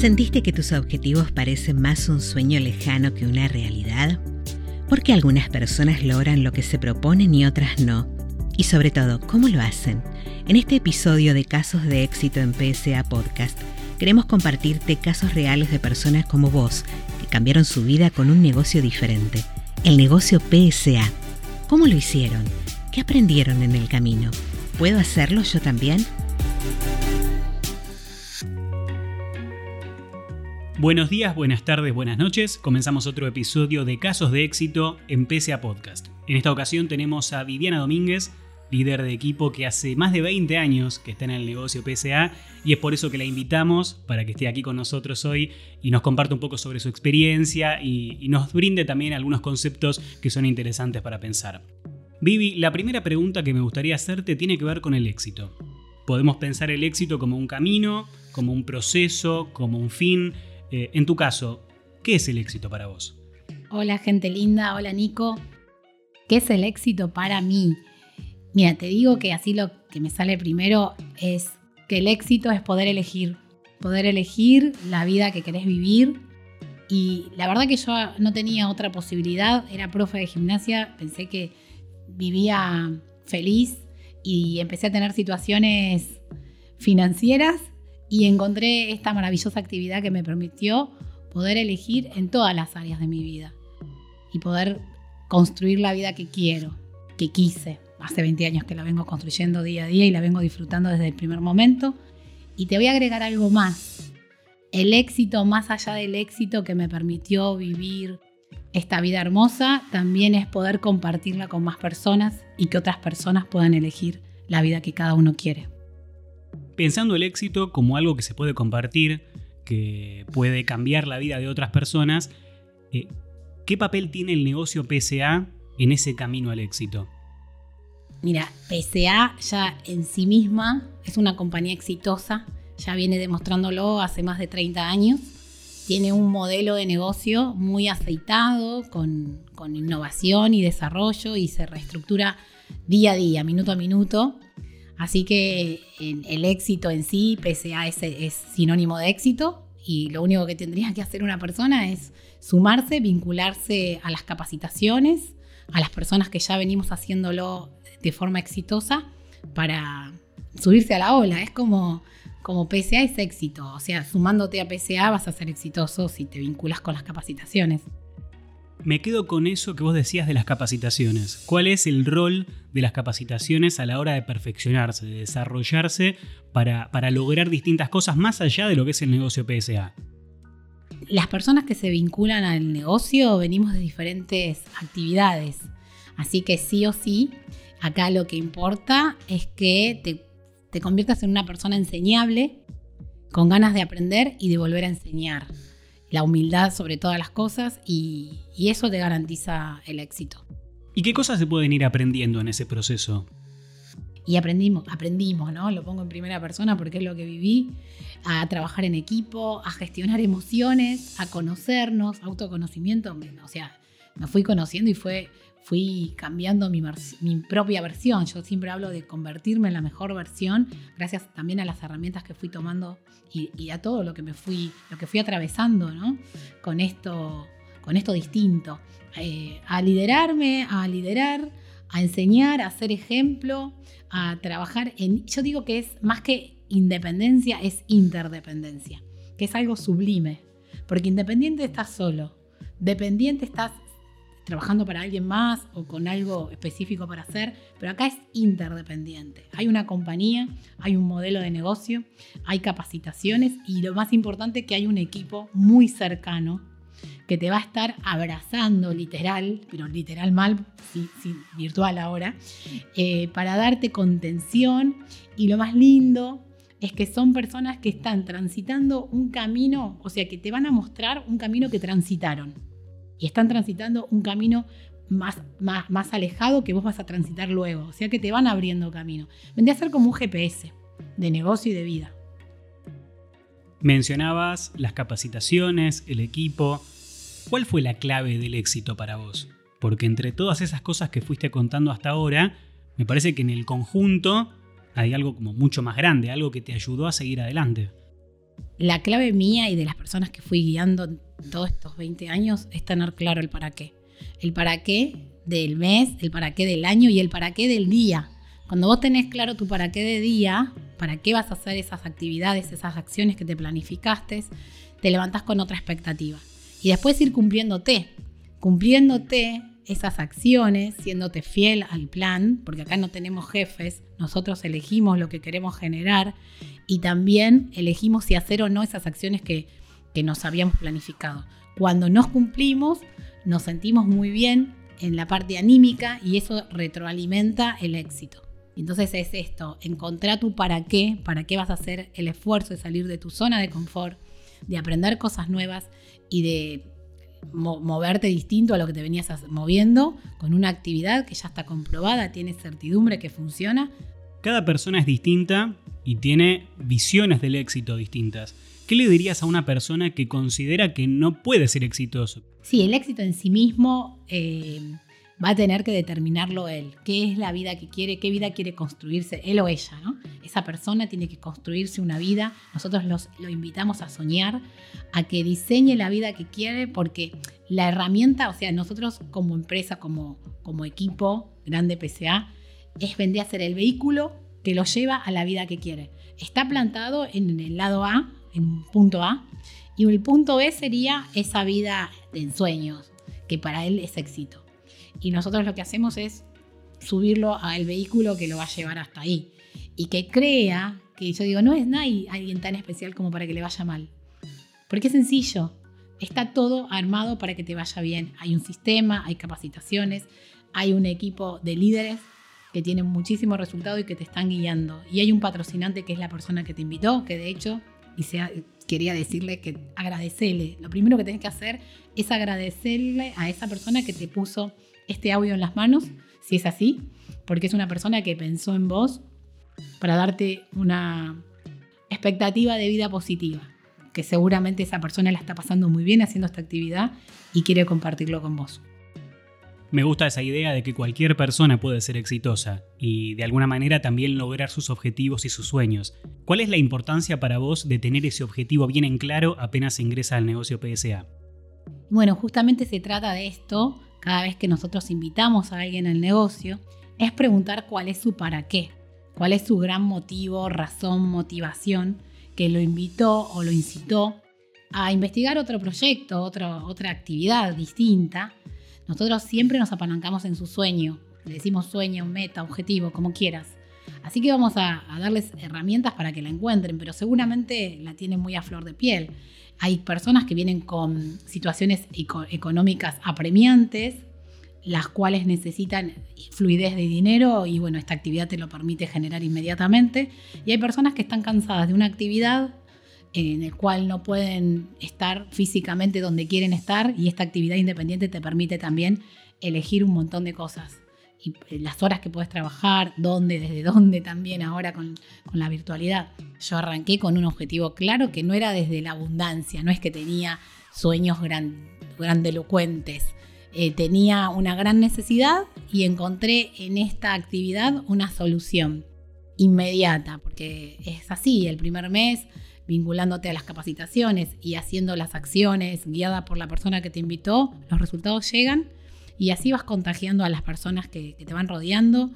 ¿Sentiste que tus objetivos parecen más un sueño lejano que una realidad? ¿Por qué algunas personas logran lo que se proponen y otras no? Y sobre todo, ¿cómo lo hacen? En este episodio de Casos de Éxito en PSA Podcast, queremos compartirte casos reales de personas como vos que cambiaron su vida con un negocio diferente, el negocio PSA. ¿Cómo lo hicieron? ¿Qué aprendieron en el camino? ¿Puedo hacerlo yo también? Buenos días, buenas tardes, buenas noches. Comenzamos otro episodio de Casos de Éxito en PSA Podcast. En esta ocasión tenemos a Viviana Domínguez, líder de equipo que hace más de 20 años que está en el negocio PSA y es por eso que la invitamos para que esté aquí con nosotros hoy y nos comparta un poco sobre su experiencia y, y nos brinde también algunos conceptos que son interesantes para pensar. Vivi, la primera pregunta que me gustaría hacerte tiene que ver con el éxito. Podemos pensar el éxito como un camino, como un proceso, como un fin. Eh, en tu caso, ¿qué es el éxito para vos? Hola gente linda, hola Nico. ¿Qué es el éxito para mí? Mira, te digo que así lo que me sale primero es que el éxito es poder elegir, poder elegir la vida que querés vivir. Y la verdad que yo no tenía otra posibilidad, era profe de gimnasia, pensé que vivía feliz y empecé a tener situaciones financieras y encontré esta maravillosa actividad que me permitió poder elegir en todas las áreas de mi vida y poder construir la vida que quiero, que quise. Hace 20 años que la vengo construyendo día a día y la vengo disfrutando desde el primer momento. Y te voy a agregar algo más. El éxito, más allá del éxito que me permitió vivir esta vida hermosa, también es poder compartirla con más personas y que otras personas puedan elegir la vida que cada uno quiere pensando el éxito como algo que se puede compartir, que puede cambiar la vida de otras personas, eh, ¿qué papel tiene el negocio PSA en ese camino al éxito? Mira, PSA ya en sí misma es una compañía exitosa, ya viene demostrándolo hace más de 30 años. Tiene un modelo de negocio muy aceitado, con, con innovación y desarrollo y se reestructura día a día, minuto a minuto. Así que el éxito en sí, PSA es, sinónimo de éxito y lo único que tendría que hacer una persona es sumarse, vincularse a las capacitaciones, a las personas que ya venimos haciéndolo de forma exitosa para subirse a la ola. Es como, como PSA es éxito, o sea, sumándote a PSA vas a ser exitoso si te vinculas con las capacitaciones. Me quedo con eso que vos decías de las capacitaciones. ¿Cuál es el rol de las capacitaciones a la hora de perfeccionarse, de desarrollarse para, para lograr distintas cosas más allá de lo que es el negocio PSA? Las personas que se vinculan al negocio venimos de diferentes actividades. Así que sí o sí, acá lo que importa es que te, te conviertas en una persona enseñable, con ganas de aprender y de volver a enseñar la humildad sobre todas las cosas y, eso te garantiza el éxito. ¿Y qué cosas se pueden ir aprendiendo en ese proceso? Y aprendimos, aprendimos, ¿no? Lo pongo en primera persona porque es lo que viví, a trabajar en equipo, a gestionar emociones, a conocernos, autoconocimiento, o sea, me fui conociendo y fue fui cambiando mi, propia versión. Yo siempre hablo de convertirme en la mejor versión, gracias también a las herramientas que fui tomando y, a todo lo que me fui, lo que fui atravesando, ¿no? Con esto, con esto distinto. Eh, a liderarme, a liderar, a enseñar, a ser ejemplo, a trabajar en. Yo digo que es más que independencia, es interdependencia, que es algo sublime. Porque independiente estás solo, dependiente estás trabajando para alguien más o con algo específico para hacer, pero acá es interdependiente. Hay una compañía, hay un modelo de negocio, hay capacitaciones y lo más importante que hay un equipo muy cercano que te va a estar abrazando literal, pero literal mal, sí, virtual ahora, eh, para darte contención y lo más lindo es que son personas que están transitando un camino, o sea, que te van a mostrar un camino que transitaron y están transitando un camino más, más, más alejado que vos vas a transitar luego. O sea que te van abriendo camino. Vendría a ser como un GPS de negocio y de vida. Mencionabas las capacitaciones, el equipo. ¿Cuál fue la clave del éxito para vos? Porque entre todas esas cosas que fuiste contando hasta ahora, me parece que en el conjunto hay algo como mucho más grande, algo que te ayudó a seguir adelante. la clave mía y de las personas que fui guiando todos estos 20 años es tener claro el para qué. El para qué del mes, el para qué del año y el para qué del día. Cuando vos tenés claro tu para qué de día, para qué vas a hacer esas actividades, esas acciones que te planificaste, te levantás con otra expectativa. Y después ir cumpliéndote, cumpliéndote esas acciones, siéndote fiel al plan, porque acá no tenemos jefes, nosotros elegimos lo que queremos generar y también elegimos si hacer o no esas acciones que, que nos habíamos planificado. Cuando nos cumplimos, nos sentimos muy bien en la parte anímica y eso retroalimenta el éxito. Entonces es esto, encontrar tu para qué, para qué vas a hacer el esfuerzo de salir de tu zona de confort, de aprender cosas nuevas y de moverte distinto a lo que te venías moviendo con una actividad que ya está comprobada, tiene certidumbre que funciona. Cada persona es distinta y tiene visiones del éxito distintas. ¿Qué le dirías a una persona que considera que no puede ser exitoso? Sí, el éxito en sí mismo eh, va a tener que determinarlo él. ¿Qué es la vida que quiere? ¿Qué vida quiere construirse él o ella? ¿no? Esa persona tiene que construirse una vida. Nosotros los, lo invitamos a soñar, a que diseñe la vida que quiere, porque la herramienta, o sea, nosotros como empresa, como, como equipo grande PCA, es vender a ser el vehículo que lo lleva a la vida que quiere. Está plantado en el lado A, en un punto A, y el punto B sería esa vida de ensueños, que para él es éxito y nosotros lo que hacemos es subirlo al vehículo que lo va a llevar hasta ahí. Y que crea que yo digo, no es nadie alguien tan especial como para que le vaya mal. Porque es sencillo. Está todo armado para que te vaya bien. Hay un sistema, hay capacitaciones, hay un equipo de líderes que tienen muchísimo resultado y que te están guiando. Y hay un patrocinante que es la persona que te invitó, que de hecho, y quería decirle que agradecele. Lo primero que tenés que hacer es agradecerle a esa persona que te puso este audio en las manos, si es así, porque es una persona que pensó en vos para darte una expectativa de vida positiva, que seguramente esa persona la está pasando muy bien haciendo esta actividad y quiere compartirlo con vos. Me gusta esa idea de que cualquier persona puede ser exitosa y de alguna manera también lograr sus objetivos y sus sueños. ¿Cuál es la importancia para vos de tener ese objetivo bien en claro apenas ingresa al negocio PSA? Bueno, justamente se trata de esto, cada vez que nosotros invitamos a alguien al negocio, es preguntar cuál es su para qué, cuál es su gran motivo, razón, motivación que lo invitó o lo incitó a investigar otro proyecto, otra otra actividad distinta. Nosotros siempre nos apalancamos en su sueño, le decimos sueño, meta, objetivo, como quieras. Así que vamos a, darles herramientas para que la encuentren, pero seguramente la tienen muy a flor de piel. Hay personas que vienen con situaciones económicas apremiantes, las cuales necesitan fluidez de dinero y bueno, esta actividad te lo permite generar inmediatamente. Y hay personas que están cansadas de una actividad en la cual no pueden estar físicamente donde quieren estar y esta actividad independiente te permite también elegir un montón de cosas y eh, las horas que puedes trabajar, dónde, desde dónde también ahora con, la virtualidad. Yo arranqué con un objetivo claro que no era desde la abundancia, no es que tenía sueños gran, grandelocuentes. Eh, tenía una gran necesidad y encontré en esta actividad una solución inmediata, porque es así, el primer mes vinculándote a las capacitaciones y haciendo las acciones guiada por la persona que te invitó, los resultados llegan y así vas contagiando a las personas que, te van rodeando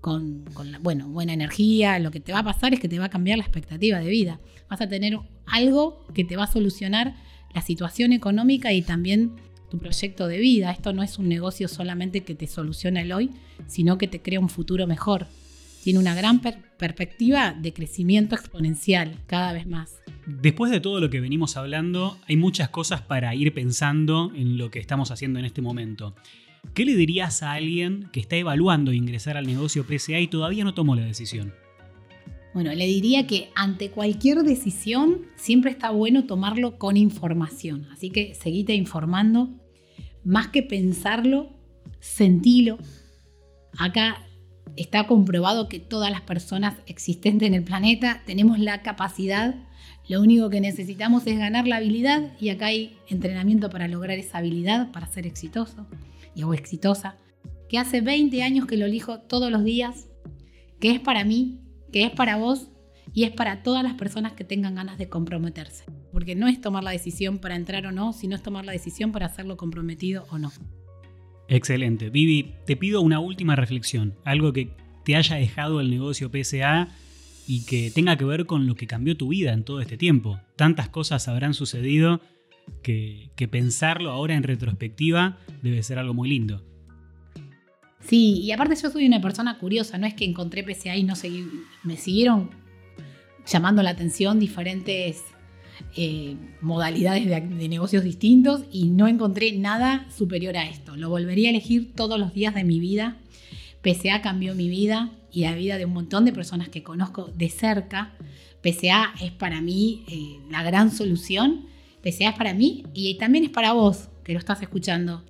con, la, bueno, buena energía. Lo que te va a pasar es que te va a cambiar la expectativa de vida. Vas a tener algo que te va a solucionar la situación económica y también tu proyecto de vida. Esto no es un negocio solamente que te soluciona el hoy, sino que te crea un futuro mejor. Tiene una gran perspectiva de crecimiento exponencial cada vez más. Después de todo lo que venimos hablando, hay muchas cosas para ir pensando en lo que estamos haciendo en este momento. ¿Qué le dirías a alguien que está evaluando ingresar al negocio PSA y todavía no tomó la decisión? Bueno, le diría que ante cualquier decisión siempre está bueno tomarlo con información. Así que seguite informando. Más que pensarlo, sentilo. Acá está comprobado que todas las personas existentes en el planeta tenemos la capacidad. Lo único que necesitamos es ganar la habilidad y acá hay entrenamiento para lograr esa habilidad, para ser exitoso y o exitosa, que hace 20 años que lo elijo todos los días, que es para mí, que es para vos y es para todas las personas que tengan ganas de comprometerse. Porque no es tomar la decisión para entrar o no, sino es tomar la decisión para hacerlo comprometido o no. Excelente. Vivi, te pido una última reflexión, algo que te haya dejado el negocio PSA y que tenga que ver con lo que cambió tu vida en todo este tiempo. Tantas cosas habrán sucedido que, pensarlo ahora en retrospectiva debe ser algo muy lindo. Sí, y aparte yo soy una persona curiosa, no es que encontré PSA y no seguí, me siguieron llamando la atención diferentes eh, modalidades de, negocios distintos y no encontré nada superior a esto. Lo volvería a elegir todos los días de mi vida. PSA cambió mi vida y la vida de un montón de personas que conozco de cerca. PSA es para mí eh, la gran solución. PSA es para mí y también es para vos que lo estás escuchando.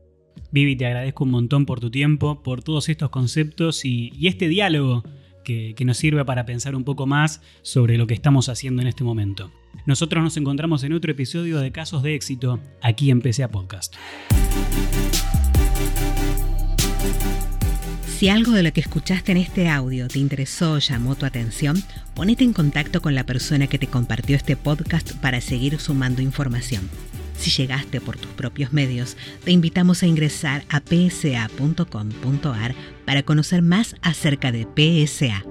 Vivi, te agradezco un montón por tu tiempo, por todos estos conceptos y, este diálogo que, que, nos sirve para pensar un poco más sobre lo que estamos haciendo en este momento. Nosotros nos encontramos en otro episodio de Casos de Éxito aquí en PCA Podcast. Si algo de lo que escuchaste en este audio te interesó o llamó tu atención, ponete en contacto con la persona que te compartió este podcast para seguir sumando información. Si llegaste por tus propios medios, te invitamos a ingresar a psa.com.ar para conocer más acerca de PSA